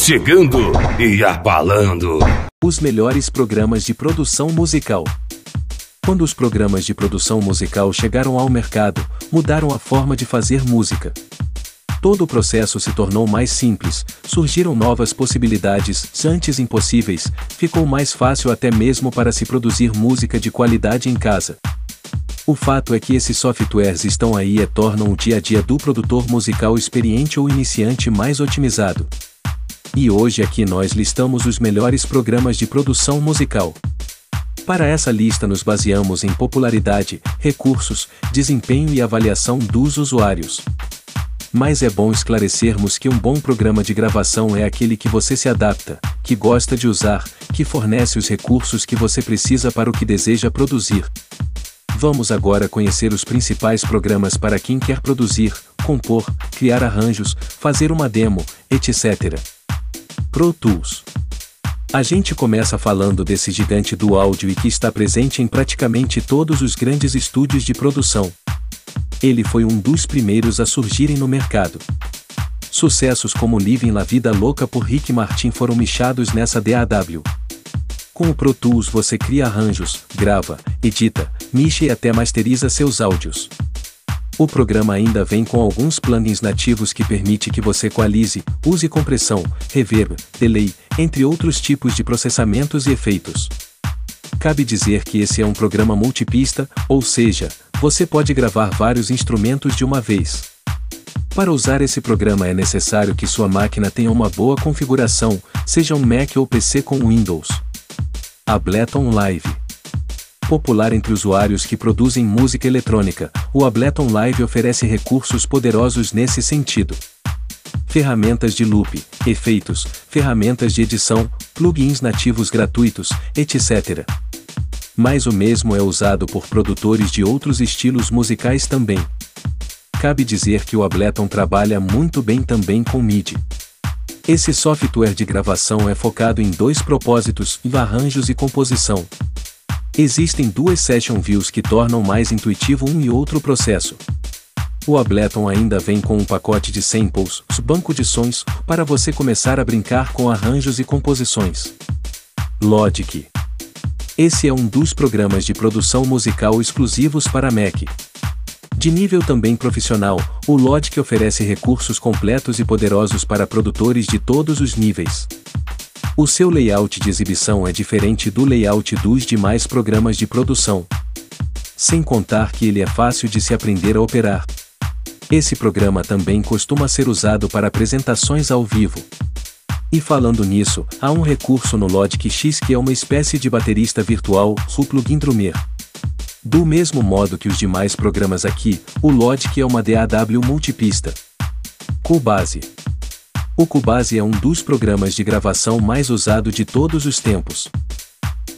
chegando e abalando. Os melhores programas de produção musical. Quando os programas de produção musical chegaram ao mercado, mudaram a forma de fazer música. Todo o processo se tornou mais simples, surgiram novas possibilidades, antes impossíveis, ficou mais fácil até mesmo para se produzir música de qualidade em casa. O fato é que esses softwares estão aí e tornam o dia a dia do produtor musical experiente ou iniciante mais otimizado. E hoje aqui nós listamos os melhores programas de produção musical. Para essa lista nos baseamos em popularidade, recursos, desempenho e avaliação dos usuários. Mas é bom esclarecermos que um bom programa de gravação é aquele que você se adapta, que gosta de usar, que fornece os recursos que você precisa para o que deseja produzir. Vamos agora conhecer os principais programas para quem quer produzir, compor, criar arranjos, fazer uma demo, etc. Pro Tools. A gente começa falando desse gigante do áudio e que está presente em praticamente todos os grandes estúdios de produção. Ele foi um dos primeiros a surgirem no mercado. Sucessos como Living La Vida Louca por Rick Martin foram michados nessa DAW. Com o Pro Tools você cria arranjos, grava, edita, mixa e até masteriza seus áudios. O programa ainda vem com alguns plugins nativos que permite que você equalize, use compressão, reverb, delay, entre outros tipos de processamentos e efeitos. Cabe dizer que esse é um programa multipista, ou seja, você pode gravar vários instrumentos de uma vez. Para usar esse programa é necessário que sua máquina tenha uma boa configuração, seja um Mac ou PC com Windows. Ableton Live popular entre usuários que produzem música eletrônica, o Ableton Live oferece recursos poderosos nesse sentido. Ferramentas de loop, efeitos, ferramentas de edição, plugins nativos gratuitos, etc. Mas o mesmo é usado por produtores de outros estilos musicais também. Cabe dizer que o Ableton trabalha muito bem também com MIDI. Esse software de gravação é focado em dois propósitos, arranjos e composição. Existem duas session views que tornam mais intuitivo um e outro processo. O Ableton ainda vem com um pacote de samples, banco de sons, para você começar a brincar com arranjos e composições. Logic. Esse é um dos programas de produção musical exclusivos para Mac. De nível também profissional, o Logic oferece recursos completos e poderosos para produtores de todos os níveis. O seu layout de exibição é diferente do layout dos demais programas de produção. Sem contar que ele é fácil de se aprender a operar. Esse programa também costuma ser usado para apresentações ao vivo. E falando nisso, há um recurso no Logic X que é uma espécie de baterista virtual, o plugin Drummer. Do mesmo modo que os demais programas aqui, o Logic é uma DAW multipista. Cubase o Cubase é um dos programas de gravação mais usado de todos os tempos.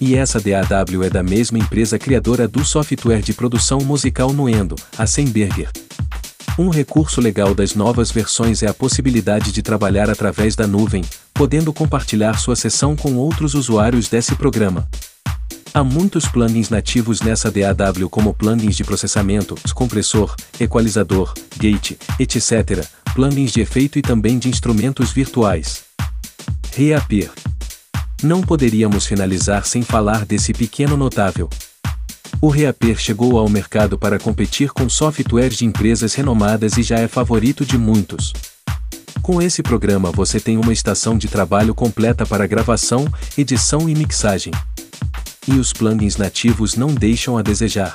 E essa DAW é da mesma empresa criadora do software de produção musical Nuendo, a Seinberger. Um recurso legal das novas versões é a possibilidade de trabalhar através da nuvem, podendo compartilhar sua sessão com outros usuários desse programa. Há muitos plugins nativos nessa DAW como plugins de processamento, compressor, equalizador, gate, etc., plugins de efeito e também de instrumentos virtuais. Reappear. Não poderíamos finalizar sem falar desse pequeno notável. O Reappear chegou ao mercado para competir com softwares de empresas renomadas e já é favorito de muitos. Com esse programa você tem uma estação de trabalho completa para gravação, edição e mixagem. E os plugins nativos não deixam a desejar.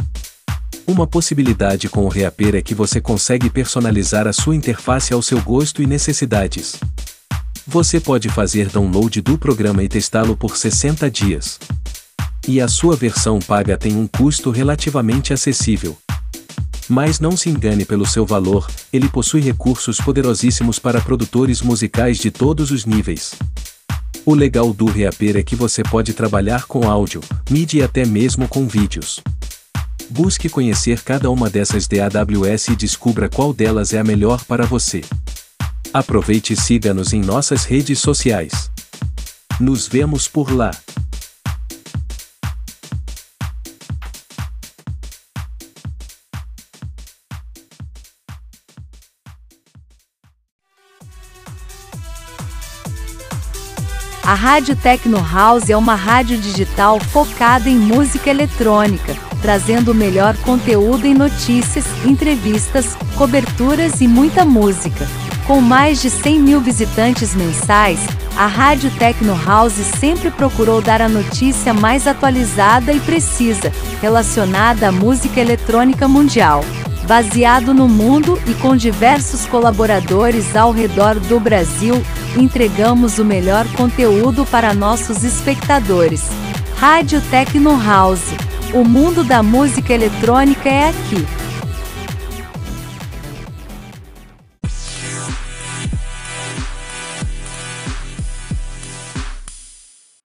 Uma possibilidade com o Reaper é que você consegue personalizar a sua interface ao seu gosto e necessidades. Você pode fazer download do programa e testá-lo por 60 dias. E a sua versão paga tem um custo relativamente acessível. Mas não se engane pelo seu valor, ele possui recursos poderosíssimos para produtores musicais de todos os níveis. O legal do Reaper é que você pode trabalhar com áudio, mídia e até mesmo com vídeos. Busque conhecer cada uma dessas DAWS e descubra qual delas é a melhor para você. Aproveite e siga-nos em nossas redes sociais. Nos vemos por lá. A Rádio Tecno House é uma rádio digital focada em música eletrônica, trazendo o melhor conteúdo em notícias, entrevistas, coberturas e muita música. Com mais de 100 mil visitantes mensais, a Rádio Tecno House sempre procurou dar a notícia mais atualizada e precisa, relacionada à música eletrônica mundial. Baseado no mundo e com diversos colaboradores ao redor do Brasil, entregamos o melhor conteúdo para nossos espectadores. Rádio Tecno House. O mundo da música eletrônica é aqui.